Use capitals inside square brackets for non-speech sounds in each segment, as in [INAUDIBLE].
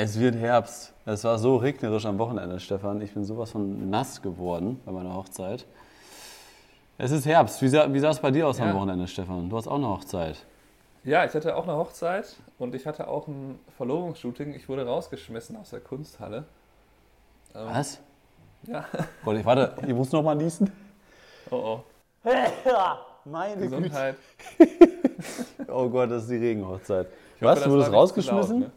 Es wird Herbst. Es war so regnerisch am Wochenende, Stefan. Ich bin sowas von nass geworden bei meiner Hochzeit. Es ist Herbst. Wie sah, wie sah es bei dir aus Ja. am Wochenende, Stefan? Du hast auch eine Hochzeit. Ja, ich hatte auch eine Hochzeit und ich hatte auch ein Verlobungsshooting. Ich wurde rausgeschmissen aus der Kunsthalle. Ähm, Was? Ja. [LAUGHS] Warte, warte, ich muss noch mal niesen. Oh oh. [LAUGHS] Meine Gesundheit. [LAUGHS] Oh Gott, das ist die Regenhochzeit. Ich hoffe, Was? das Du wurdest rausgeschmissen? laut, ne?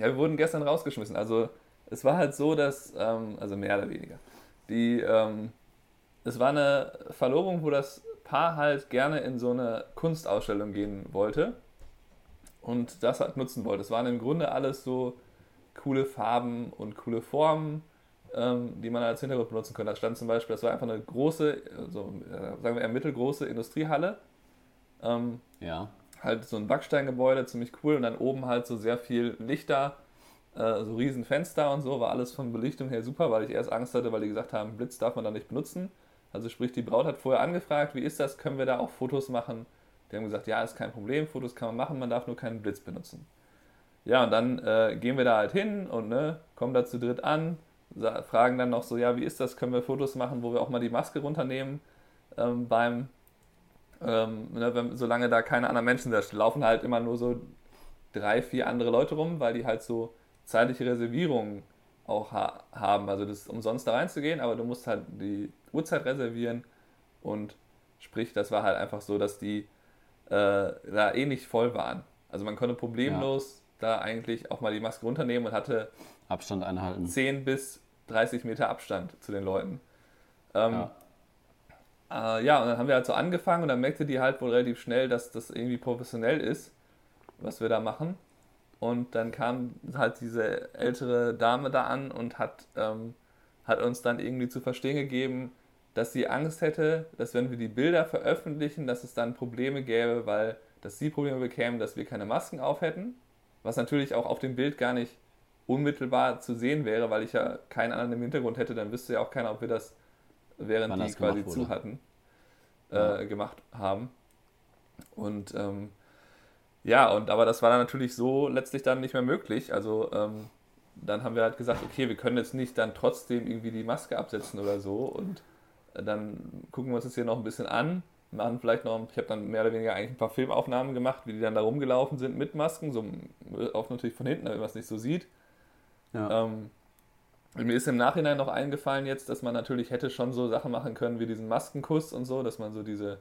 Ja, wir wurden gestern rausgeschmissen. Also es war halt so, dass, ähm, also mehr oder weniger, die, ähm, es war eine Verlobung, wo das Paar halt gerne in so eine Kunstausstellung gehen wollte und das halt nutzen wollte. Es waren im Grunde alles so coole Farben und coole Formen, ähm, die man als Hintergrund benutzen könnte. Da stand zum Beispiel, das war einfach eine große, so, äh, sagen wir eher mittelgroße Industriehalle. Ähm, Ja. Halt so ein Backsteingebäude, ziemlich cool und dann oben halt so sehr viel Lichter, äh, so riesen Fenster und so, war alles von Belichtung her super, weil ich erst Angst hatte, weil die gesagt haben, Blitz darf man da nicht benutzen. Also sprich, die Braut hat vorher angefragt, wie ist das, können wir da auch Fotos machen? Die haben gesagt, ja, ist kein Problem, Fotos kann man machen, man darf nur keinen Blitz benutzen. Ja, und dann äh, gehen wir da halt hin und ne, kommen da zu dritt an, fragen dann noch so, ja, wie ist das, können wir Fotos machen, wo wir auch mal die Maske runternehmen ähm, beim, ähm, ne, wenn, solange da keine anderen Menschen da laufen halt immer nur so drei, vier andere Leute rum, weil die halt so zeitliche Reservierungen auch ha haben. Also das ist umsonst da reinzugehen, aber du musst halt die Uhrzeit reservieren und sprich, das war halt einfach so, dass die äh, da eh nicht voll waren. Also man konnte problemlos da eigentlich auch mal die Maske runternehmen und hatte Abstand einhalten. 10 bis 30 Meter Abstand zu den Leuten. Ähm, Ja. Äh, ja, und dann haben wir halt so angefangen und dann merkte die halt wohl relativ schnell, dass das irgendwie professionell ist, was wir da machen. Und dann kam halt diese ältere Dame da an und hat, ähm, hat uns dann irgendwie zu verstehen gegeben, dass sie Angst hätte, dass wenn wir die Bilder veröffentlichen, dass es dann Probleme gäbe, weil dass sie Probleme bekämen, dass wir keine Masken auf hätten. Was natürlich auch auf dem Bild gar nicht unmittelbar zu sehen wäre, weil ich ja keinen anderen im Hintergrund hätte, dann wüsste ja auch keiner, ob wir das, während Wann die das quasi zu hatten. Äh, gemacht haben. Und ähm, ja, und aber das war dann natürlich so letztlich dann nicht mehr möglich. Also ähm, dann haben wir halt gesagt, okay, wir können jetzt nicht dann trotzdem irgendwie die Maske absetzen oder so. Und äh, dann gucken wir uns das hier noch ein bisschen an, machen vielleicht noch, ich habe dann mehr oder weniger eigentlich ein paar Filmaufnahmen gemacht, wie die dann da rumgelaufen sind mit Masken, so auch natürlich von hinten, damit man es nicht so sieht. Ja. Ähm, mir ist im Nachhinein noch eingefallen jetzt, dass man natürlich hätte schon so Sachen machen können wie diesen Maskenkuss und so, dass man so diese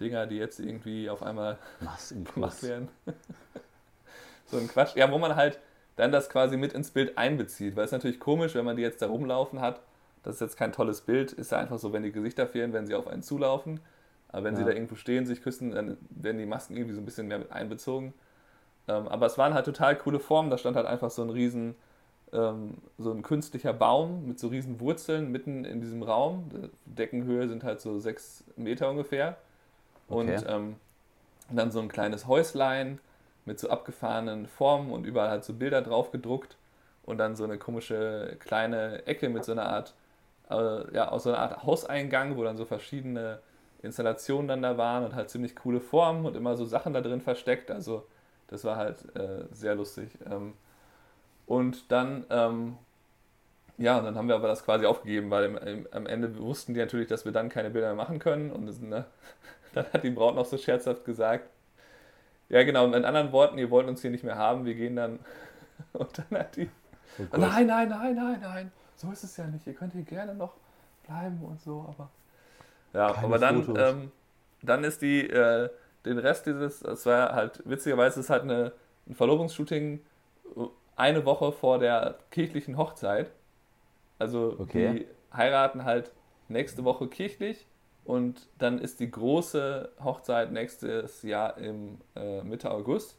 Dinger, die jetzt irgendwie auf einmal gemacht Maskenkuss. werden. [LAUGHS] so ein Quatsch. Ja, wo man halt dann das quasi mit ins Bild einbezieht. Weil es ist natürlich komisch, wenn man die jetzt da rumlaufen hat. Das ist jetzt kein tolles Bild. Ist ja einfach so, wenn die Gesichter fehlen, wenn sie auf einen zulaufen. Aber wenn sie Ja. da irgendwo stehen, sich küssen, dann werden die Masken irgendwie so ein bisschen mehr mit einbezogen. Ähm, aber es waren halt total coole Formen. Da stand halt einfach so ein riesen, ähm, so ein künstlicher Baum mit so riesen Wurzeln mitten in diesem Raum. Die Deckenhöhe sind halt so sechs Meter ungefähr. Und Okay. ähm, dann so ein kleines Häuslein mit so abgefahrenen Formen und überall halt so Bilder drauf gedruckt. Und dann so eine komische kleine Ecke mit so einer Art, äh, ja, aus so einer Art Hauseingang, wo dann so verschiedene Installationen dann da waren und halt ziemlich coole Formen und immer so Sachen da drin versteckt. Also das war halt äh, sehr lustig. Ähm, und dann, ähm, ja, und dann haben wir aber das quasi aufgegeben, weil im, im, am Ende wussten die natürlich, dass wir dann keine Bilder mehr machen können. Und das, ne, [LAUGHS] dann hat die Braut noch so scherzhaft gesagt, ja genau, mit anderen Worten, ihr wollt uns hier nicht mehr haben, wir gehen dann. [LAUGHS] Und dann hat die, Oh nein, nein, nein, nein, nein, so ist es ja nicht, ihr könnt hier gerne noch bleiben und so, aber... Ja, Keine aber dann, ähm, dann ist die, äh, den Rest dieses, das war halt, witzigerweise ist halt eine, ein Verlobungsshooting äh, eine Woche vor der kirchlichen Hochzeit. Also Okay. die heiraten halt nächste Woche kirchlich und dann ist die große Hochzeit nächstes Jahr im äh, Mitte August.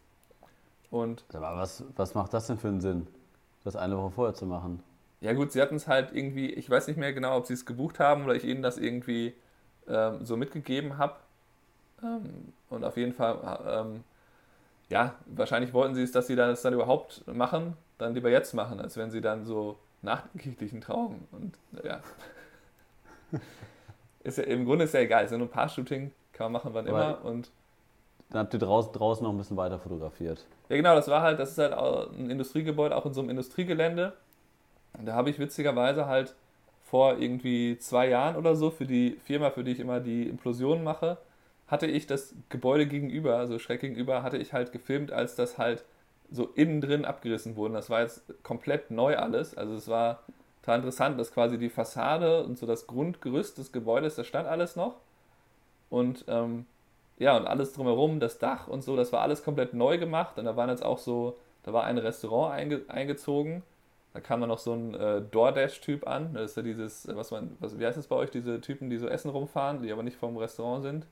Und Aber was, was macht das denn für einen Sinn, das eine Woche vorher zu machen? ja gut, sie hatten es halt irgendwie, ich weiß nicht mehr genau, ob sie es gebucht haben oder ich ihnen das irgendwie ähm, so mitgegeben habe. Ähm, und auf jeden Fall, ähm, ja, wahrscheinlich wollten sie es, dass sie das dann überhaupt machen, dann lieber jetzt machen, als wenn sie dann so nach dem kirchlichen Trauung. Und ja. [LAUGHS] ist ja, Im Grunde ist ja egal, es ist ja nur ein Paar-Shooting, kann man machen, wann Aber- immer. Und Dann habt ihr draußen, draußen noch ein bisschen weiter fotografiert. Ja, genau, das war halt, das ist halt ein Industriegebäude, auch in so einem Industriegelände. Und da habe ich witzigerweise halt vor irgendwie zwei Jahren oder so für die Firma, für die ich immer die Implosionen mache, hatte ich das Gebäude gegenüber, also schräg gegenüber, hatte ich halt gefilmt, als das halt so innen drin abgerissen wurde. Das war jetzt komplett neu alles. Also es war total interessant, dass quasi die Fassade und so das Grundgerüst des Gebäudes, das stand alles noch. Und ähm, ja, und alles drumherum, das Dach und so, das war alles komplett neu gemacht. Und da waren jetzt auch so, da war ein Restaurant einge eingezogen da kam dann noch so ein äh, DoorDash-Typ an. Das ist ja dieses, was man, was, wie heißt das bei euch, diese Typen, die so Essen rumfahren, die aber nicht vom Restaurant sind?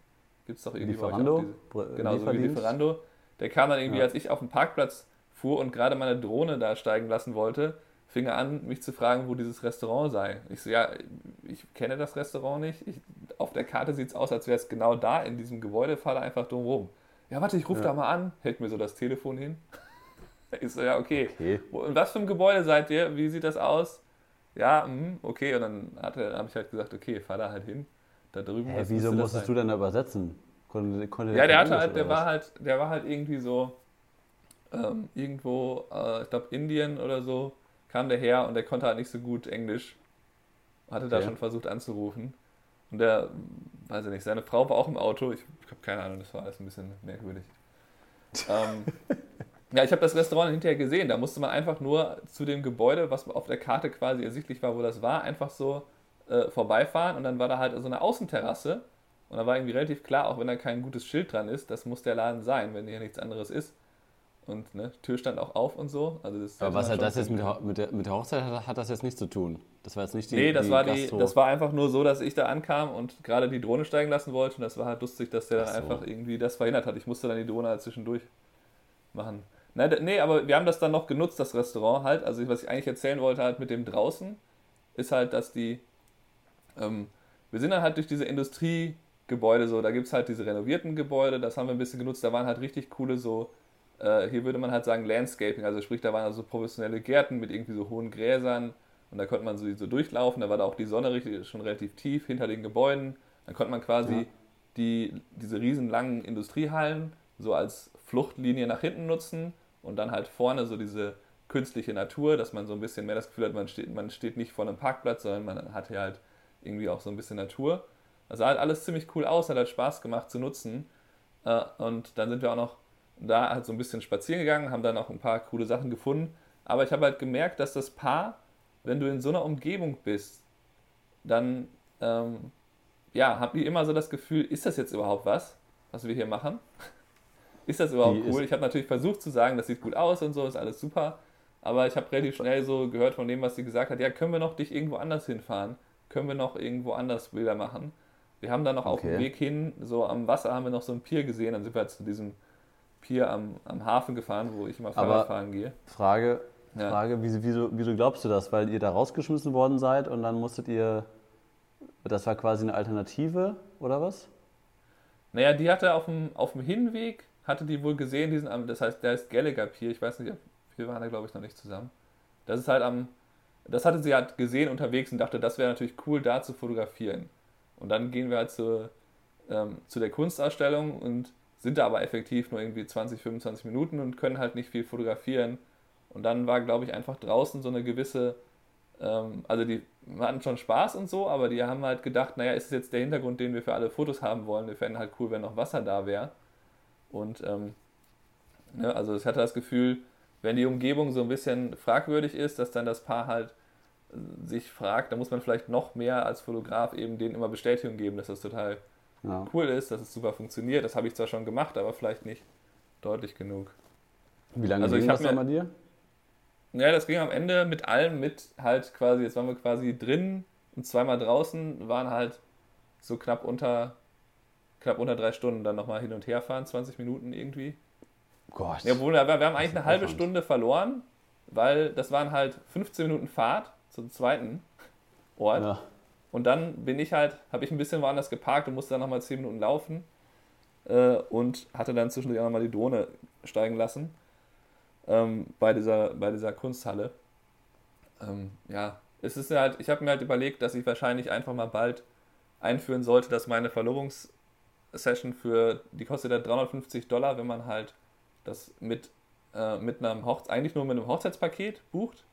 Gibt es doch irgendwie Lieferando? diese, Genau, so wie Lieferando. Der kam dann irgendwie, ja. als ich auf dem Parkplatz fuhr und gerade meine Drohne da steigen lassen wollte, fing er an, mich zu fragen, wo dieses Restaurant sei. Ich so, ja, ich kenne das Restaurant nicht. Ich, auf der Karte sieht es aus, als wäre es genau da in diesem Gebäude, fahre einfach drum rum. Ja, warte, ich rufe ja. da mal an. Hält mir so das Telefon hin. [LAUGHS] Ich so, ja, okay. okay. Und was für ein Gebäude seid ihr? Wie sieht das aus? Ja, mh, okay. Und dann habe ich halt gesagt, okay, fahr da halt hin. Da drüben. Hä, wieso musstest du dann übersetzen? Konnte, konnte ja, der hatte halt, der war halt, der war halt irgendwie so ähm, irgendwo, äh, ich glaube Indien oder so, kam der her und der konnte halt nicht so gut Englisch. Hatte okay. da schon versucht anzurufen. Und der, weiß ich nicht, seine Frau war auch im Auto. Ich, ich habe keine Ahnung, das war alles ein bisschen merkwürdig. [LAUGHS] ähm, Ja, ich habe das Restaurant hinterher gesehen. Da musste man einfach nur zu dem Gebäude, was auf der Karte quasi ersichtlich war, wo das war, einfach so äh, vorbeifahren. Und dann war da halt so eine Außenterrasse. Und da war irgendwie relativ klar, auch wenn da kein gutes Schild dran ist, das muss der Laden sein, wenn hier nichts anderes ist. Und ne, Tür stand auch auf und so. Also das Aber was hat das jetzt mit der, mit, der, mit der Hochzeit hat, hat, das jetzt nichts zu tun? Das war jetzt nicht die Nee, das, die war die, das war einfach nur so, dass ich da ankam und gerade die Drohne steigen lassen wollte. Und das war halt lustig, dass der dann so. einfach irgendwie das verhindert hat. Ich musste dann die Drohne halt zwischendurch machen. Nein, nee, aber wir haben das dann noch genutzt, das Restaurant halt. Also was ich eigentlich erzählen wollte halt mit dem draußen, ist halt, dass die, ähm, wir sind dann halt durch diese Industriegebäude so, da gibt es halt diese renovierten Gebäude, das haben wir ein bisschen genutzt, da waren halt richtig coole so, äh, hier würde man halt sagen Landscaping, also sprich, da waren also professionelle Gärten mit irgendwie so hohen Gräsern und da konnte man so, so durchlaufen, da war da auch die Sonne richtig, schon relativ tief hinter den Gebäuden, dann konnte man quasi ja. die, diese riesenlangen Industriehallen so als Fluchtlinie nach hinten nutzen und dann halt vorne so diese künstliche Natur, dass man so ein bisschen mehr das Gefühl hat, man steht, man steht nicht vor einem Parkplatz, sondern man hat hier halt irgendwie auch so ein bisschen Natur. Das sah halt alles ziemlich cool aus, hat halt Spaß gemacht zu nutzen. Äh, und dann sind wir auch noch da halt so ein bisschen spazieren gegangen, haben dann auch ein paar coole Sachen gefunden. Aber ich habe halt gemerkt, dass das Paar, wenn du in so einer Umgebung bist, dann ähm, ja, habe ich immer so das Gefühl, ist das jetzt überhaupt was, was wir hier machen? [LAUGHS] ist das überhaupt die cool? Ich habe natürlich versucht zu sagen, das sieht gut aus und so, ist alles super. Aber ich habe relativ schnell so gehört von dem, was sie gesagt hat, ja, können wir noch dich irgendwo anders hinfahren? Können wir noch irgendwo anders Bilder machen? Wir haben dann noch okay. auf dem Weg hin, so am Wasser haben wir noch so ein Pier gesehen, dann sind wir halt zu diesem Pier am, am Hafen gefahren, wo ich immer Fahrrad fahren gehe. Frage, ja. Frage wieso, wieso, wieso glaubst du das? Weil ihr da rausgeschmissen worden seid und dann musstet ihr, das war quasi eine Alternative oder was? Naja, die hatte auf dem, auf dem Hinweg hatte die wohl gesehen, diesen, das heißt, der ist Gallagher Pier, ich weiß nicht, wir waren da glaube ich noch nicht zusammen. Das ist halt am, das hatte sie halt gesehen unterwegs und dachte, das wäre natürlich cool, da zu fotografieren. Und dann gehen wir halt zu, ähm, zu der Kunstausstellung und sind da aber effektiv nur irgendwie 20, 25 Minuten und können halt nicht viel fotografieren. Und dann war, glaube ich, einfach draußen so eine gewisse, ähm, also die hatten schon Spaß und so, aber die haben halt gedacht, naja, ist es jetzt der Hintergrund, den wir für alle Fotos haben wollen? Wir fänden halt cool, wenn noch Wasser da wäre. Und ähm, ne, also ich hatte das Gefühl, wenn die Umgebung so ein bisschen fragwürdig ist, dass dann das Paar halt äh, sich fragt, da muss man vielleicht noch mehr als Fotograf eben denen immer Bestätigung geben, dass das total ja. cool ist, dass es super funktioniert. Das habe ich zwar schon gemacht, aber vielleicht nicht deutlich genug. Wie lange also ging das mir, bei dir? Ja, das ging am Ende mit allem mit halt quasi, jetzt waren wir quasi drin und zweimal draußen, waren halt so knapp unter knapp unter drei Stunden dann nochmal hin und her fahren, 20 Minuten irgendwie. Gott. Ja, wir, wir haben eigentlich eine halbe Stunde verloren, weil das waren halt 15 Minuten Fahrt zum zweiten Ort. Ja. Und dann bin ich halt, habe ich ein bisschen woanders geparkt und musste dann nochmal 10 Minuten laufen äh, und hatte dann zwischendurch auch nochmal die Drohne steigen lassen ähm, bei, dieser, bei dieser Kunsthalle. Ähm, ja, es ist halt, ich habe mir halt überlegt, dass ich wahrscheinlich einfach mal bald einführen sollte, dass meine Verlobungs- Session für, die kostet ja 350 Dollar, wenn man halt das mit äh, mit einem Hochze eigentlich nur mit einem Hochzeitspaket bucht.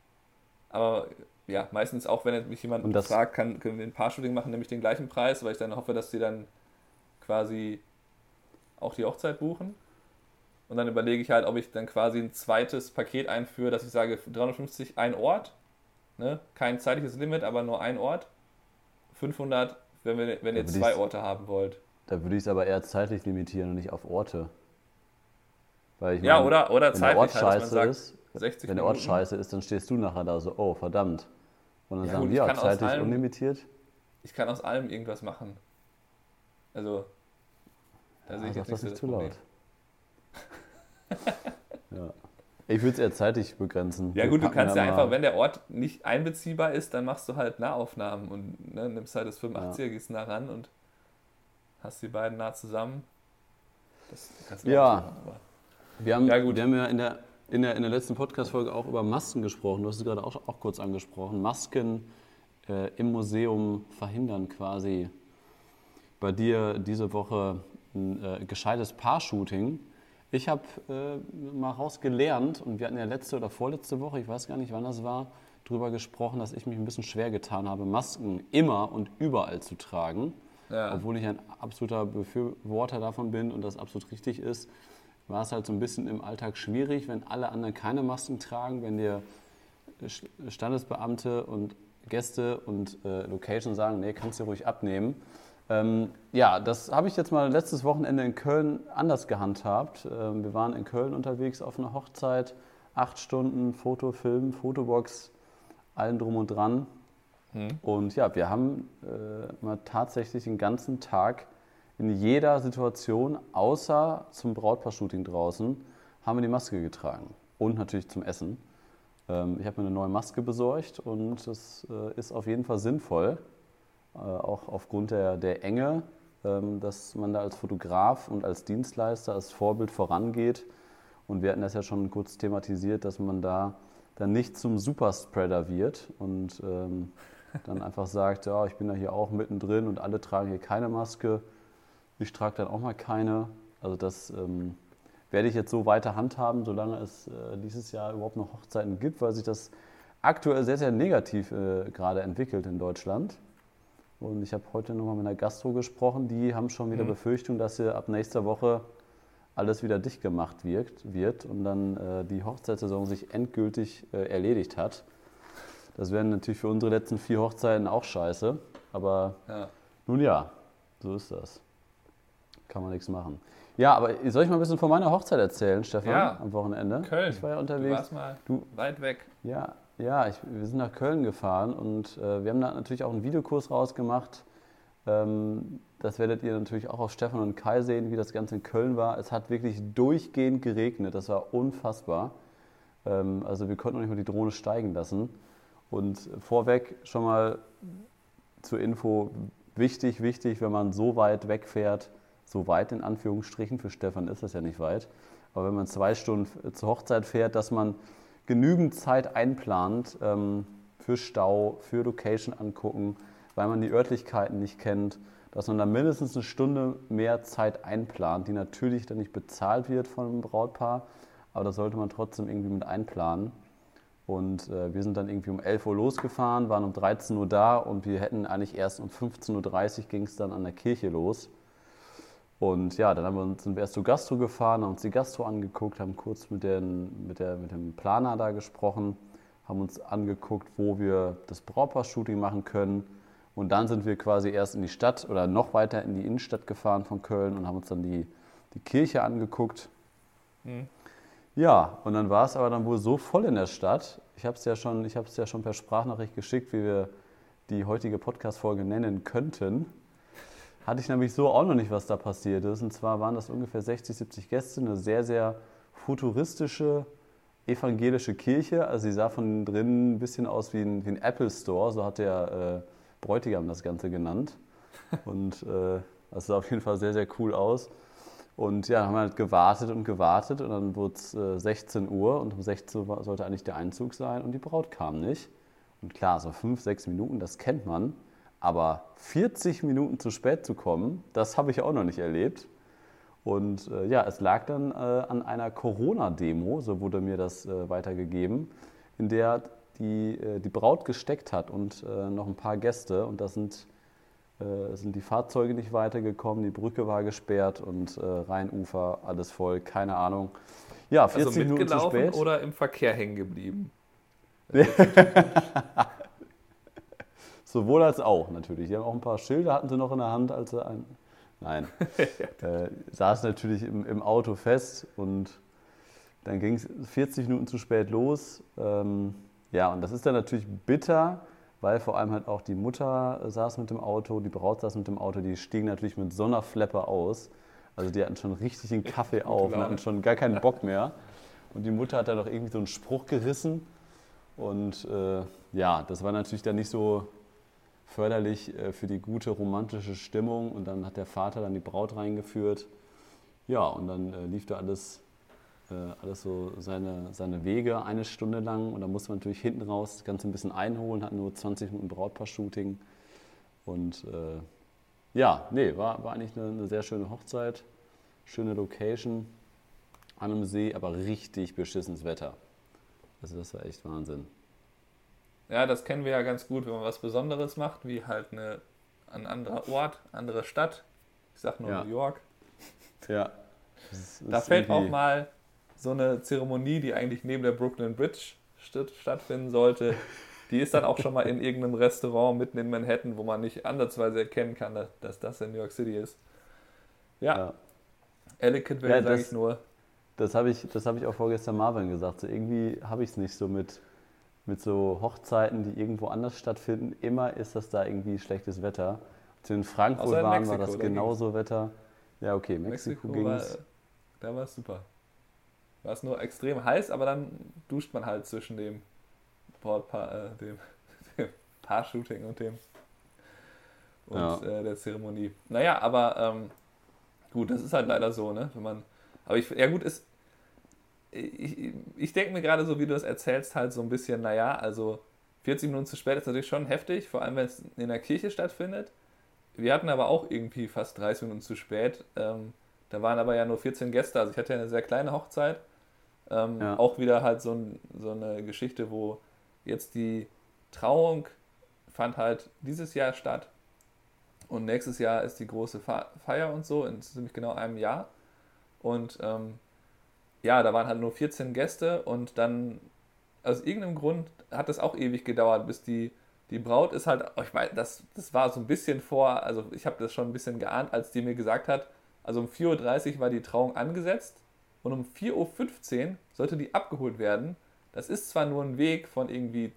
Aber ja, meistens auch, wenn mich jemand Und das- fragt, kann, können wir ein Paar-Shooting machen, nämlich den gleichen Preis, weil ich dann hoffe, dass die dann quasi auch die Hochzeit buchen. Und dann überlege ich halt, ob ich dann quasi ein zweites Paket einführe, dass ich sage, 350 ein Ort, ne? kein zeitliches Limit, aber nur ein Ort. 500, wenn, wir, wenn ihr zwei Orte haben wollt. Da würde ich es aber eher zeitlich limitieren und nicht auf Orte. Weil ich Ja, meine, oder, oder wenn der Ort zeitlich halt, scheiße sagt, ist, 60 wenn der Ort scheiße ist, dann stehst du nachher da so, oh verdammt. Und dann Ja, sagen gut, wir, ja, zeitlich allem- unlimitiert. Ich kann aus allem irgendwas machen. Also, da Ja, sehe ich jetzt nicht so nicht das zu laut. [LAUGHS] ja. Ich würde es eher zeitlich begrenzen. Ja Wir gut, du kannst ja einfach, wenn der Ort nicht einbeziehbar ist, dann machst du halt Nahaufnahmen und ne, nimmst halt das 85er, gehst nah ran und hast die beiden nah zusammen. Das kannst du Ja. machen, aber- Wir haben, Ja, gut. Wir haben ja in der, in der, in der letzten Podcast-Folge auch über Masken gesprochen. Du hast es gerade auch, auch kurz angesprochen. Masken äh, im Museum verhindern quasi bei dir diese Woche ein äh, gescheites Paar-Shooting. Ich habe äh, mal rausgelernt und wir hatten ja letzte oder vorletzte Woche, ich weiß gar nicht, wann das war, darüber gesprochen, dass ich mich ein bisschen schwer getan habe, Masken immer und überall zu tragen. Ja. Obwohl ich ein absoluter Befürworter davon bin und das absolut richtig ist, war es halt so ein bisschen im Alltag schwierig, wenn alle anderen keine Masken tragen, wenn dir Standesbeamte und Gäste und äh, Location sagen, nee, kannst du ruhig abnehmen. Ähm, ja, das habe ich jetzt mal letztes Wochenende in Köln anders gehandhabt. Ähm, wir waren in Köln unterwegs auf einer Hochzeit, acht Stunden Foto, Film, Fotobox, allen drum und dran. Und ja, wir haben äh, mal tatsächlich den ganzen Tag in jeder Situation, außer zum Brautpaar-Shooting draußen, haben wir die Maske getragen. Und natürlich zum Essen. Ähm, ich habe mir eine neue Maske besorgt und das äh, ist auf jeden Fall sinnvoll, äh, auch aufgrund der, der Enge, ähm, dass man da als Fotograf und als Dienstleister, als Vorbild vorangeht. Und wir hatten das ja schon kurz thematisiert, dass man da dann nicht zum Superspreader wird und ähm, dann einfach sagt, ja, ich bin da hier auch mittendrin und alle tragen hier keine Maske. Ich trage dann auch mal keine. Also das ähm, werde ich jetzt so weiter handhaben, solange es äh, dieses Jahr überhaupt noch Hochzeiten gibt, weil sich das aktuell sehr, sehr negativ äh, gerade entwickelt in Deutschland. Und ich habe heute nochmal mit einer Gastro gesprochen, die haben schon wieder Mhm. Befürchtung, dass hier ab nächster Woche alles wieder dicht gemacht wirkt, wird und dann äh, die Hochzeitssaison sich endgültig äh, erledigt hat. Das wären natürlich für unsere letzten vier Hochzeiten auch scheiße, aber Ja. nun ja, so ist das. Kann man nichts machen. Ja, aber soll ich mal ein bisschen von meiner Hochzeit erzählen, Stefan, Ja. am Wochenende? Köln. Ich war ja Du unterwegs. warst mal Du- weit weg. Ja, ja ich, wir sind nach Köln gefahren und äh, wir haben da natürlich auch einen Videokurs rausgemacht. Ähm, das werdet ihr natürlich auch auf Stefan und Kai sehen, wie das Ganze in Köln war. Es hat wirklich durchgehend geregnet, das war unfassbar. Ähm, also wir konnten noch nicht mal die Drohne steigen lassen. Und vorweg schon mal zur Info, wichtig, wichtig, wenn man so weit wegfährt, so weit in Anführungsstrichen, für Stefan ist das ja nicht weit, aber wenn man zwei Stunden zur Hochzeit fährt, dass man genügend Zeit einplant ähm, für Stau, für Location angucken, weil man die Örtlichkeiten nicht kennt, dass man da mindestens eine Stunde mehr Zeit einplant, die natürlich dann nicht bezahlt wird von einem Brautpaar, aber das sollte man trotzdem irgendwie mit einplanen. Und äh, wir sind dann irgendwie um 11 Uhr losgefahren, waren um 13 Uhr da und wir hätten eigentlich erst um 15.30 Uhr ging es dann an der Kirche los. Und ja, dann haben wir uns, sind wir erst zur Gastro gefahren, haben uns die Gastro angeguckt, haben kurz mit, den, mit, der, mit dem Planer da gesprochen, haben uns angeguckt, wo wir das Brautpaar-Shooting machen können. Und dann sind wir quasi erst in die Stadt oder noch weiter in die Innenstadt gefahren von Köln und haben uns dann die, die Kirche angeguckt. Ja, und dann war es aber dann wohl so voll in der Stadt. Ich habe es ja, schon- ich hab's ja schon per Sprachnachricht geschickt, wie wir die heutige Podcast-Folge nennen könnten. Hatte ich nämlich so auch noch nicht, was da passiert ist. Und zwar waren das ungefähr 60, 70 Gäste, eine sehr, sehr futuristische evangelische Kirche. Also sie sah von drinnen ein bisschen aus wie ein, wie ein Apple Store, so hat der äh, Bräutigam das Ganze genannt. Und äh, das sah auf jeden Fall sehr, sehr cool aus. Und ja, haben wir halt gewartet und gewartet und dann wurde es äh, 16 Uhr und um 16 Uhr sollte eigentlich der Einzug sein und die Braut kam nicht. Und klar, so fünf, sechs Minuten, das kennt man. Aber 40 Minuten zu spät zu kommen, das habe ich auch noch nicht erlebt. Und äh, ja, es lag dann äh, an einer Corona-Demo, so wurde mir das äh, weitergegeben, in der die, äh, die Braut gesteckt hat und äh, noch ein paar Gäste. Und da sind, äh, sind die Fahrzeuge nicht weitergekommen, die Brücke war gesperrt und Rheinufer, alles voll, keine Ahnung. Ja, 40 also Minuten zu spät. oder im Verkehr hängen geblieben? [LAUGHS] Sowohl als auch natürlich. Die haben auch ein paar Schilder, hatten sie noch in der Hand, als sie ein, Nein. [LAUGHS] äh, saß natürlich im, im, Auto fest und dann ging es 40 Minuten zu spät los. Ähm, ja, und das ist dann natürlich bitter, weil vor allem halt auch die Mutter saß mit dem Auto, die Braut saß mit dem Auto, die stiegen natürlich mit so einer Fleppe aus. Also die hatten schon richtig den Kaffee auf und hatten schon gar keinen Bock mehr. Und die Mutter hat dann noch irgendwie so einen Spruch gerissen. Und äh, ja, das war natürlich dann nicht so förderlich äh, für die gute romantische Stimmung. Und dann hat der Vater dann die Braut reingeführt. Ja, und dann äh, lief da alles, äh, alles so seine, seine Wege eine Stunde lang. Und dann musste man natürlich hinten raus das Ganze ein bisschen einholen, hatten nur 20 Minuten Brautpaar-Shooting. Und äh, ja, nee, war, war eigentlich eine, eine sehr schöne Hochzeit. Schöne Location an einem See, aber richtig beschissenes Wetter. Also das war echt Wahnsinn. Ja, das kennen wir ja ganz gut, wenn man was Besonderes macht, wie halt eine, ein anderer Ort, andere Stadt. Ich sag nur ja. New York. Ja. [LAUGHS] da fällt auch mal so eine Zeremonie, die eigentlich neben der Brooklyn Bridge stattfinden sollte. Die ist dann auch schon mal in irgendeinem Restaurant mitten in Manhattan, wo man nicht ansatzweise erkennen kann, dass das in New York City ist. Ja. ja. Elegant ja, sage ich nur. Das habe ich, hab ich auch vorgestern Marvin gesagt. So irgendwie habe ich es nicht so mit mit so Hochzeiten, die irgendwo anders stattfinden, immer ist das da irgendwie schlechtes Wetter. Als wir in Frankfurt in waren, Mexiko, war das genauso Wetter. Ja, okay, Mexiko, Mexiko ging es. Da war es super. War es nur extrem heiß, aber dann duscht man halt zwischen dem, Boardpa äh, dem, [LAUGHS] dem Paar-Shooting und dem und ja. äh, der Zeremonie. Naja, aber ähm, gut, das ist halt leider so, ne? Wenn man. Aber ich, ja gut, ist, ich, ich denke mir gerade so, wie du das erzählst, halt so ein bisschen, naja, also 40 Minuten zu spät ist natürlich schon heftig, vor allem wenn es in der Kirche stattfindet. Wir hatten aber auch irgendwie fast 30 Minuten zu spät. Ähm, da waren aber ja nur 14 Gäste, also ich hatte ja eine sehr kleine Hochzeit. Ähm, ja. Auch wieder halt so, ein, so eine Geschichte, wo jetzt die Trauung fand halt dieses Jahr statt und nächstes Jahr ist die große Feier und so, in ziemlich genau einem Jahr. Und ähm, ja, da waren halt nur 14 Gäste und dann aus irgendeinem Grund hat das auch ewig gedauert, bis die, die Braut ist halt, oh, ich meine, das, das war so ein bisschen vor, also ich habe das schon ein bisschen geahnt, als die mir gesagt hat, also um 4.30 Uhr war die Trauung angesetzt und um 4.15 Uhr sollte die abgeholt werden. Das ist zwar nur ein Weg von irgendwie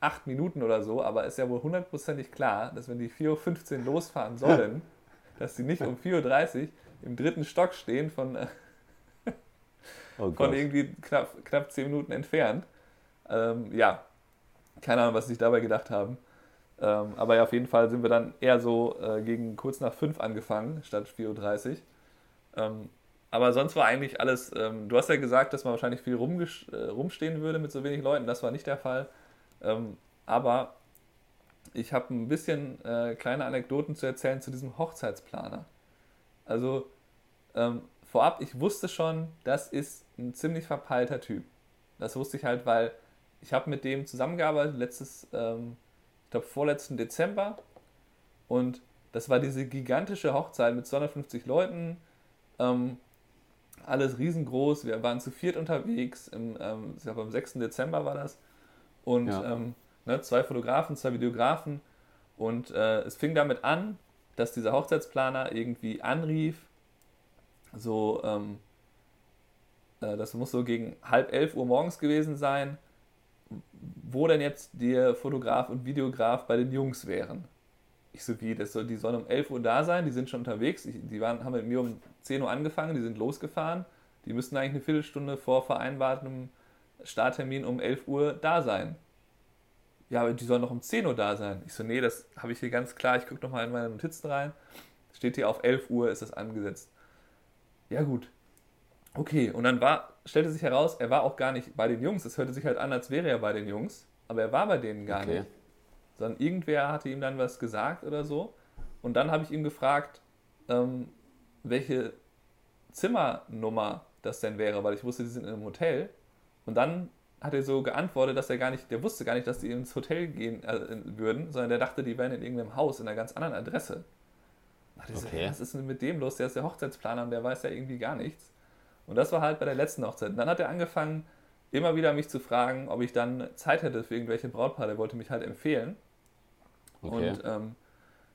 acht Minuten oder so, aber ist ja wohl hundertprozentig klar, dass wenn die 4.15 Uhr losfahren sollen, [LAUGHS] dass sie nicht um 4.30 Uhr im dritten Stock stehen von oh von irgendwie knapp, knapp zehn Minuten entfernt. Ähm, ja, keine Ahnung, was sie sich dabei gedacht haben. Ähm, aber ja, auf jeden Fall sind wir dann eher so äh, gegen kurz nach fünf angefangen, statt 4.30 Uhr. Ähm, aber sonst war eigentlich alles, ähm, du hast ja gesagt, dass man wahrscheinlich viel äh, rumstehen würde mit so wenig Leuten. Das war nicht der Fall. Ähm, aber ich habe ein bisschen äh, kleine Anekdoten zu erzählen zu diesem Hochzeitsplaner. Also ähm, vorab, ich wusste schon, das ist ein ziemlich verpeilter Typ. Das wusste ich halt, weil ich habe mit dem zusammengearbeitet letztes, ähm, ich glaube vorletzten Dezember und das war diese gigantische Hochzeit mit 250 Leuten, ähm, alles riesengroß. Wir waren zu viert unterwegs, im, ähm, ich glaube am 6. Dezember war das und ja. ähm, ne, zwei Fotografen, zwei Videografen und äh, es fing damit an, dass dieser Hochzeitsplaner irgendwie anrief so, ähm, äh, das muss so gegen halb elf Uhr morgens gewesen sein, wo denn jetzt der Fotograf und Videograf bei den Jungs wären. Ich so, wie, das soll, die sollen um 11 Uhr da sein, die sind schon unterwegs, ich, die waren, haben mit mir um 10 Uhr angefangen, die sind losgefahren, die müssten eigentlich eine Viertelstunde vor vereinbartem Starttermin um 11 Uhr da sein. Ja, aber die sollen noch um 10 Uhr da sein. Ich so, nee, das habe ich hier ganz klar, ich gucke nochmal in meine Notizen rein. Steht hier auf 11 Uhr ist das angesetzt. Ja, gut. Okay, und dann war, stellte sich heraus, er war auch gar nicht bei den Jungs. Es hörte sich halt an, als wäre er bei den Jungs, aber er war bei denen gar okay. nicht. Sondern irgendwer hatte ihm dann was gesagt oder so. Und dann habe ich ihn gefragt, ähm, welche Zimmernummer das denn wäre, weil ich wusste, die sind in einem Hotel. Und dann hat er so geantwortet, dass er gar nicht, der wusste gar nicht, dass die ins Hotel gehen äh, würden, sondern der dachte, die wären in irgendeinem Haus in einer ganz anderen Adresse. Okay. So, was ist denn mit dem los? Der ist der Hochzeitsplaner und der weiß ja irgendwie gar nichts. Und das war halt bei der letzten Hochzeit. Und dann hat er angefangen, immer wieder mich zu fragen, ob ich dann Zeit hätte für irgendwelche Brautpaare. Der wollte mich halt empfehlen. Okay. Und ähm,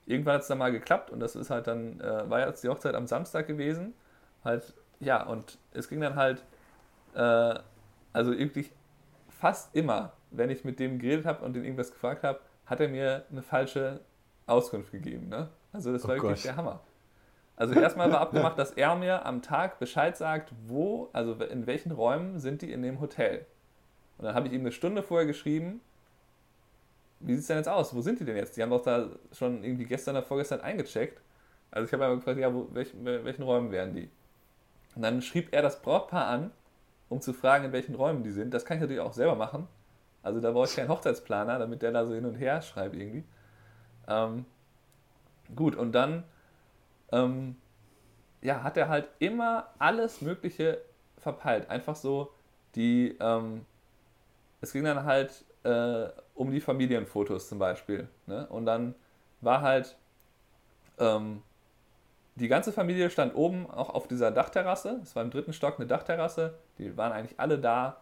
irgendwann hat es dann mal geklappt und das ist halt dann, äh, war jetzt die Hochzeit am Samstag gewesen. Halt, ja, und es ging dann halt, äh, also wirklich fast immer, wenn ich mit dem geredet habe und ihn irgendwas gefragt habe, hat er mir eine falsche Auskunft gegeben. Ne? Also das oh war wirklich Gott. der Hammer. Also erstmal war abgemacht, dass er mir am Tag Bescheid sagt, wo, also in welchen Räumen sind die in dem Hotel. Und dann habe ich ihm eine Stunde vorher geschrieben, wie sieht es denn jetzt aus? Wo sind die denn jetzt? Die haben doch da schon irgendwie gestern oder vorgestern eingecheckt. Also ich habe einfach gefragt, ja, wo, welch, welchen Räumen wären die? Und dann schrieb er das Brautpaar an, um zu fragen, in welchen Räumen die sind. Das kann ich natürlich auch selber machen. Also da brauche ich keinen Hochzeitsplaner, damit der da so hin und her schreibt irgendwie. Ähm, gut, und dann ähm, ja, hat er halt immer alles Mögliche verpeilt. Einfach so die, ähm, es ging dann halt äh, um die Familienfotos zum Beispiel. Ne? Und dann war halt, ähm, die ganze Familie stand oben auch auf dieser Dachterrasse. Es war im dritten Stock eine Dachterrasse. Die waren eigentlich alle da.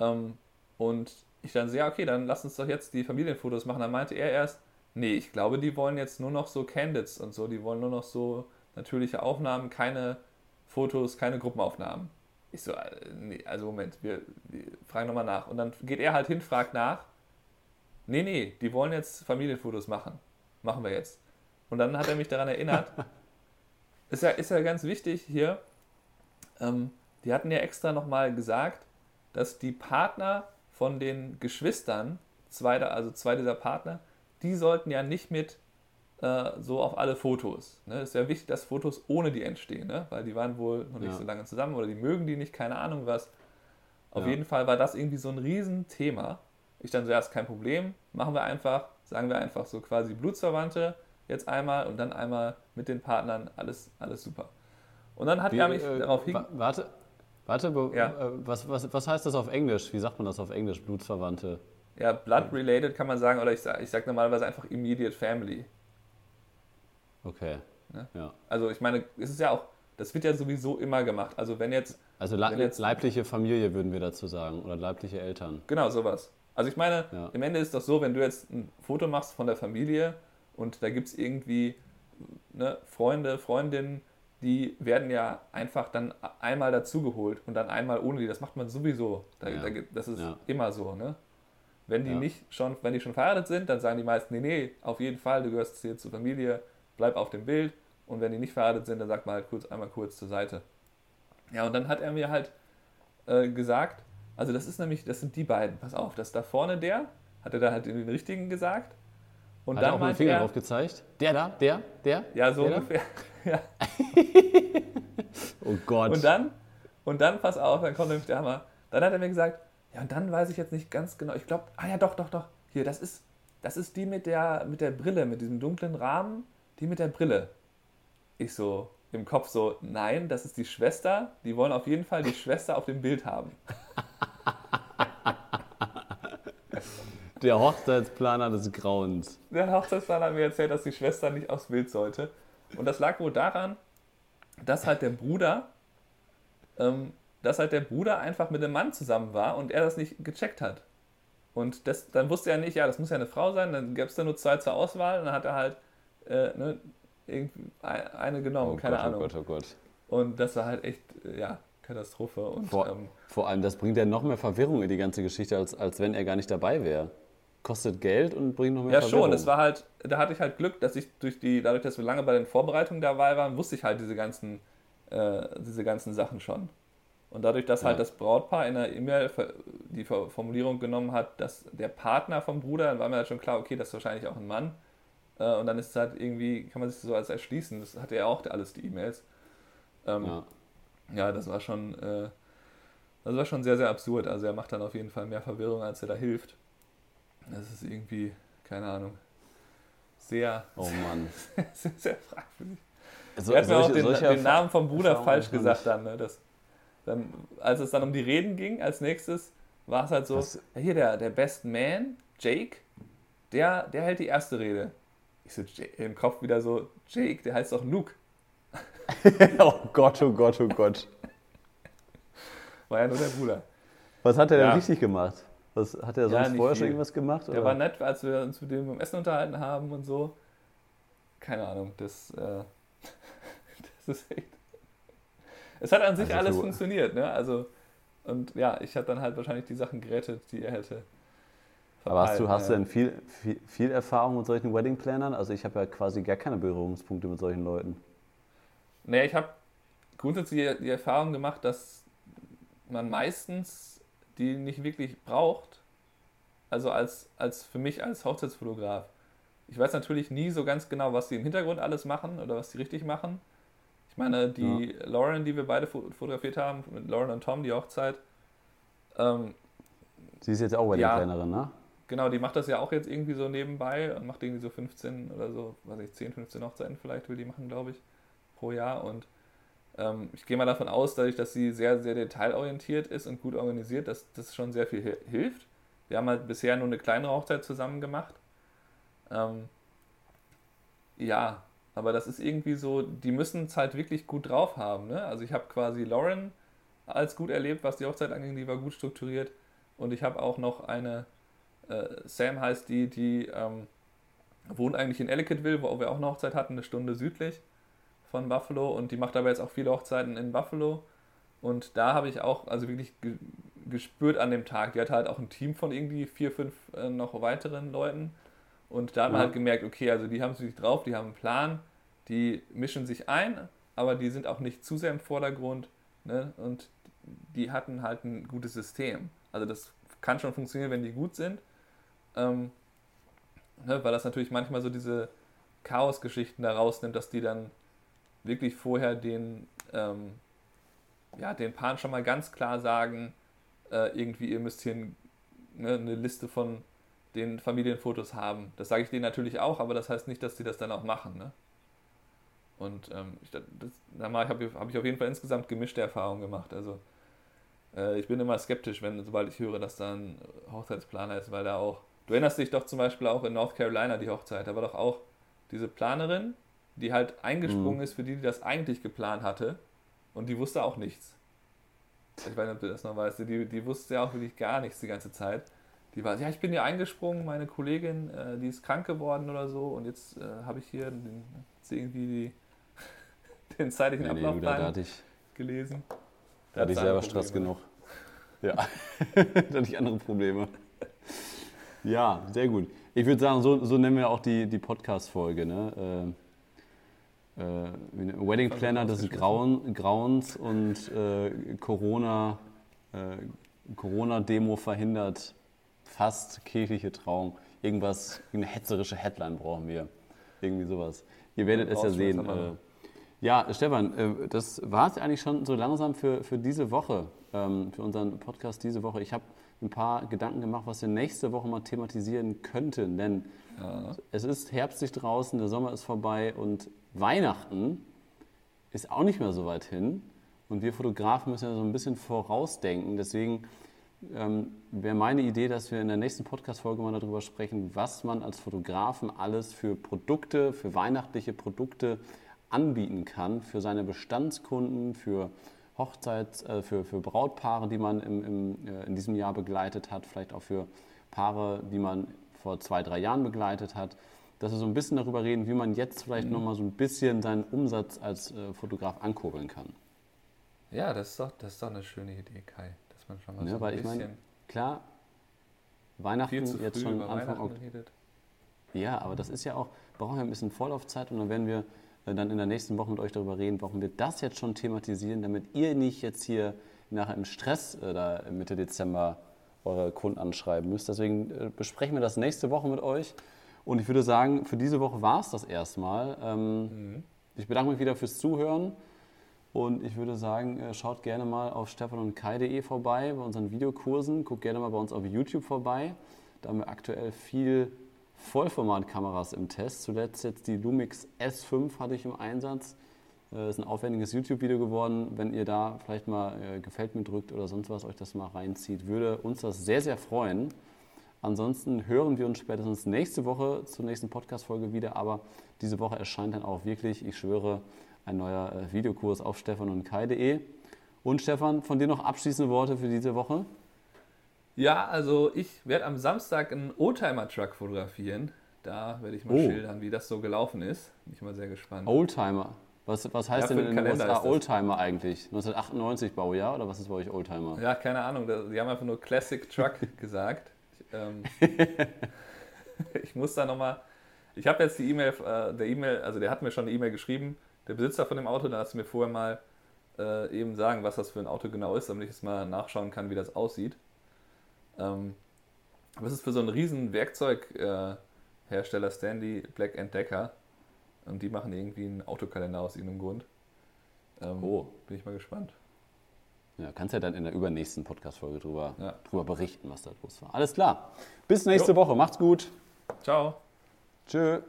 Ähm, und ich dann sehr, okay, dann lass uns doch jetzt die Familienfotos machen. Dann meinte er erst, nee, ich glaube, die wollen jetzt nur noch so Candids und so. Die wollen nur noch so natürliche Aufnahmen, keine Fotos, keine Gruppenaufnahmen. Ich so, äh, nee, also Moment, wir, wir fragen nochmal nach. Und dann geht er halt hin, fragt nach. Nee, nee, die wollen jetzt Familienfotos machen. Machen wir jetzt. Und dann hat er mich daran erinnert, [LAUGHS] ist ja, ist ja ganz wichtig hier, ähm, die hatten ja extra nochmal gesagt, dass die Partner von den Geschwistern, zwei, also zwei dieser Partner, die sollten ja nicht mit äh, so auf alle Fotos. Ne? Es ist ja wichtig, dass Fotos ohne die entstehen, ne? weil die waren wohl noch nicht ja. so lange zusammen oder die mögen die nicht, keine Ahnung was. Auf ja. jeden Fall war das irgendwie so ein Riesenthema. Ich dann so, ja, ist kein Problem, machen wir einfach, sagen wir einfach so quasi Blutsverwandte, jetzt einmal und dann einmal mit den Partnern, alles, alles super. Und dann hat Wie, er mich äh, darauf hin... Warte, warte ja. Äh, was, was, was heißt das auf Englisch? Wie sagt man das auf Englisch, Blutsverwandte? Ja, blood-related kann man sagen, oder ich sage ich sag normalerweise einfach immediate family. Okay. Ja? ja? Also ich meine, es ist ja auch, das wird ja sowieso immer gemacht. Also wenn jetzt... Also wenn jetzt, leibliche Familie würden wir dazu sagen, oder leibliche Eltern. Genau, sowas. Also ich meine, ja. im Ende ist das so, wenn du jetzt ein Foto machst von der Familie und da gibt es irgendwie ne, Freunde, Freundinnen, die werden ja einfach dann einmal dazugeholt und dann einmal ohne die. Das macht man sowieso. Da, ja. da, das ist ja. immer so. Ne? Wenn die ja. nicht schon, wenn die schon verheiratet sind, dann sagen die meisten, nee, nee, auf jeden Fall, du gehörst hier zur Familie, bleib auf dem Bild. Und wenn die nicht verheiratet sind, dann sagt man halt kurz einmal kurz zur Seite. Ja, und dann hat er mir halt äh, gesagt, also das ist nämlich, das sind die beiden, pass auf, das ist da vorne der, hat er da halt den richtigen gesagt. Und hat dann er auch mit dem Finger er, drauf gezeigt? Der da? Der? Der? Ja, so ungefähr. [LAUGHS] Ja. [LAUGHS] oh Gott. Und dann, und dann, pass auf, dann kommt nämlich der Hammer. Dann hat er mir gesagt, ja, und dann weiß ich jetzt nicht ganz genau, ich glaube, ah ja, doch, doch, doch, hier, das ist, das ist die mit der, mit der Brille, mit diesem dunklen Rahmen, die mit der Brille. Ich so, im Kopf so, nein, das ist die Schwester, die wollen auf jeden Fall die Schwester auf dem Bild haben. [LAUGHS] Der Hochzeitsplaner des Grauens. Der Hochzeitsplaner hat mir erzählt, dass die Schwester nicht aufs Bild sollte. Und das lag wohl daran, dass halt der Bruder, ähm, dass halt der Bruder einfach mit einem Mann zusammen war und er das nicht gecheckt hat. Und das, dann wusste er nicht, ja, das muss ja eine Frau sein, dann gäbe es da nur zwei zur Auswahl und dann hat er halt äh, ne, eine genommen, oh keine Gott, oh Ahnung. Oh Gott, oh Gott. Und das war halt echt, äh, ja, Katastrophe. Und, vor, ähm, vor allem, das bringt ja noch mehr Verwirrung in die ganze Geschichte, als, als wenn er gar nicht dabei wäre. Kostet Geld und bringt noch mehr ja, Verwirrung. Ja, schon. Es war halt, da hatte ich halt Glück, dass ich durch die, dadurch, dass wir lange bei den Vorbereitungen dabei waren, wusste ich halt diese ganzen, äh, diese ganzen Sachen schon. Und dadurch, dass halt ja. halt das Brautpaar in der E-Mail die Formulierung genommen hat, dass der Partner vom Bruder, dann war mir halt schon klar, okay, das ist wahrscheinlich auch ein Mann. Äh, und dann ist es halt irgendwie, kann man sich so als erschließen. Das hatte ja auch alles die E-Mails. Ähm, ja. ja. das war schon, äh, das war schon sehr, sehr absurd. Also er macht dann auf jeden Fall mehr Verwirrung, als er da hilft. Das ist irgendwie, keine Ahnung, sehr, oh Mann. sehr, [LAUGHS] sehr, sehr fragwürdig. So, er hat mir auch den, den Namen vom Bruder falsch gesagt dann, ne? das, dann. Als es dann um die Reden ging, als nächstes, war es halt so, ja, hier der, der Best Man, Jake, der, der hält die erste Rede. Ich so im Kopf wieder so, Jake, der heißt doch Luke. [LAUGHS] oh Gott, oh Gott, oh Gott. War ja nur der Bruder. Was hat er denn richtig gemacht? Was, hat er sonst ja, vorher viel. schon irgendwas gemacht? Der war nett, als wir uns mit dem beim Essen unterhalten haben und so. Keine Ahnung, das, äh, [LAUGHS] das ist echt. Es hat an sich also alles so funktioniert, ne? Also, und ja, ich habe dann halt wahrscheinlich die Sachen gerettet, die er hätte. Aber hast du, hast du denn viel, viel, viel Erfahrung mit solchen Wedding-Plannern? Also ich habe ja quasi gar keine Berührungspunkte mit solchen Leuten. Naja, ich habe grundsätzlich die Erfahrung gemacht, dass man meistens die nicht wirklich braucht. Also als, als für mich als Hochzeitsfotograf. Ich weiß natürlich nie so ganz genau, was die im Hintergrund alles machen oder was die richtig machen. Ich meine, die ja. Lauren, die wir beide fotografiert haben, mit Lauren und Tom, die Hochzeit. Ähm, Sie ist jetzt auch Wedding-Plannerin, ja, ne? Genau, die macht das ja auch jetzt irgendwie so nebenbei und macht irgendwie so 15 oder so, weiß ich, 10, 15 Hochzeiten vielleicht will die machen, glaube ich, pro Jahr. Und ähm, ich gehe mal davon aus, dadurch, dass sie sehr, sehr detailorientiert ist und gut organisiert, dass das schon sehr viel hilft. Wir haben halt bisher nur eine kleinere Hochzeit zusammen gemacht. Ähm, ja, aber das ist irgendwie so, die müssen es halt wirklich gut drauf haben. Ne? Also ich habe quasi Lauren als gut erlebt, was die Hochzeit anging, die war gut strukturiert. Und ich habe auch noch eine äh, Sam heißt die, die ähm, wohnt eigentlich in Ellicottville, wo wir auch eine Hochzeit hatten, eine Stunde südlich von Buffalo und die macht aber jetzt auch viele Hochzeiten in Buffalo. Und da habe ich auch also wirklich ge gespürt an dem Tag, die hat halt auch ein Team von irgendwie vier, fünf äh, noch weiteren Leuten. Und da hat man ja. halt gemerkt, okay, also die haben es wirklich drauf, die haben einen Plan, die mischen sich ein, aber die sind auch nicht zu sehr im Vordergrund. Ne? Und die hatten halt ein gutes System. Also das kann schon funktionieren, wenn die gut sind. Ähm, ne, weil das natürlich manchmal so diese Chaos-Geschichten da rausnimmt, dass die dann wirklich vorher den, ähm, ja, den Paaren schon mal ganz klar sagen, äh, irgendwie, ihr müsst hier ein, ne, eine Liste von den Familienfotos haben. Das sage ich denen natürlich auch, aber das heißt nicht, dass sie das dann auch machen. Ne? Und ähm, ich, das, da habe hab ich auf jeden Fall insgesamt gemischte Erfahrungen gemacht. Also äh, ich bin immer skeptisch, wenn sobald ich höre, dass da ein Hochzeitsplaner ist, weil da auch Du erinnerst dich doch zum Beispiel auch in North Carolina die Hochzeit. Da war doch auch diese Planerin, die halt eingesprungen mhm. ist für die, die das eigentlich geplant hatte. Und die wusste auch nichts. Ich weiß nicht, ob du das noch weißt. Die, die wusste ja auch wirklich gar nichts die ganze Zeit. Die war, ja, ich bin hier eingesprungen, meine Kollegin, äh, die ist krank geworden oder so. Und jetzt äh, habe ich hier den, irgendwie die, [LAUGHS] den zeitlichen nee, Ablauf nee, da hatte ich, gelesen. Da hatte ich selber Stress genug. Ja, [LAUGHS] da hatte ich andere Probleme. Ja, sehr gut. Ich würde sagen, so, so nennen wir auch die, die Podcast-Folge. Ne? Äh, äh, Wedding Planner des Grauen, Grauens und äh, Corona, äh, Corona-Demo verhindert fast kirchliche Trauung. Irgendwas, eine hetzerische Headline brauchen wir. Irgendwie sowas. Ihr werdet es ja sehen. Ja, Stefan, äh, das war es eigentlich schon so langsam für, für diese Woche, ähm, für unseren Podcast diese Woche. Ich habe ein paar Gedanken gemacht, was wir nächste Woche mal thematisieren könnten. Denn ja. es ist herbstlich draußen, der Sommer ist vorbei und Weihnachten ist auch nicht mehr so weit hin. Und wir Fotografen müssen ja so ein bisschen vorausdenken. Deswegen ähm, wäre meine Idee, dass wir in der nächsten Podcast-Folge mal darüber sprechen, was man als Fotografen alles für Produkte, für weihnachtliche Produkte anbieten kann, für seine Bestandskunden, für Hochzeits-, äh, für, für Brautpaare, die man im, im, äh, in diesem Jahr begleitet hat, vielleicht auch für Paare, die man vor zwei, drei Jahren begleitet hat, dass wir so ein bisschen darüber reden, wie man jetzt vielleicht mhm. nochmal so ein bisschen seinen Umsatz als äh, Fotograf ankurbeln kann. Ja, das ist, doch, das ist doch eine schöne Idee, Kai, dass man schon mal ja, so ein bisschen... Ich mein, klar, Weihnachten jetzt schon Anfang Oktober. Ja, aber das ist ja auch, brauchen wir ein bisschen Vorlaufzeit und dann werden wir dann in der nächsten Woche mit euch darüber reden, warum wir das jetzt schon thematisieren, damit ihr nicht jetzt hier nachher im Stress äh, da Mitte Dezember eure Kunden anschreiben müsst. Deswegen äh, besprechen wir das nächste Woche mit euch. Und ich würde sagen, für diese Woche war es das erstmal. Ähm, mhm. Ich bedanke mich wieder fürs Zuhören. Und ich würde sagen, schaut gerne mal auf stefanundkai.de vorbei bei unseren Videokursen. Guckt gerne mal bei uns auf YouTube vorbei. Da haben wir aktuell viel Vollformatkameras im Test. Zuletzt jetzt die Lumix S5 hatte ich im Einsatz. Äh, ist ein aufwendiges YouTube-Video geworden. Wenn ihr da vielleicht mal äh, gefällt mir drückt oder sonst was, euch das mal reinzieht, würde uns das sehr, sehr freuen. Ansonsten hören wir uns spätestens nächste Woche zur nächsten Podcast-Folge wieder. Aber diese Woche erscheint dann auch wirklich, ich schwöre, ein neuer äh, Videokurs auf stefan und kai.de. Und Stefan, von dir noch abschließende Worte für diese Woche? Ja, also ich werde am Samstag einen Oldtimer-Truck fotografieren. Da werde ich mal oh. schildern, wie das so gelaufen ist. Bin ich mal sehr gespannt. Oldtimer? Was, was heißt ja, denn in den USA Oldtimer eigentlich? 1998 Baujahr oder was ist bei euch Oldtimer? Ja, keine Ahnung. Die haben einfach nur Classic Truck [LAUGHS] gesagt. Ich, ähm, [LAUGHS] ich muss da nochmal. Ich habe jetzt die E-Mail, äh, der E-Mail, also der hat mir schon eine E-Mail geschrieben, der Besitzer von dem Auto, da hast du mir vorher mal äh, eben sagen, was das für ein Auto genau ist, damit ich es mal nachschauen kann, wie das aussieht. Ähm, das ist für so einen riesen Werkzeughersteller äh, Stanley Black Decker und die machen irgendwie einen Autokalender aus irgendeinem Grund. Ähm, oh. Bin ich mal gespannt. Ja, kannst ja dann in der übernächsten Podcast-Folge drüber, ja. drüber berichten, was da los war. Alles klar. Bis nächste jo. Woche. Macht's gut. Ciao. Tschö.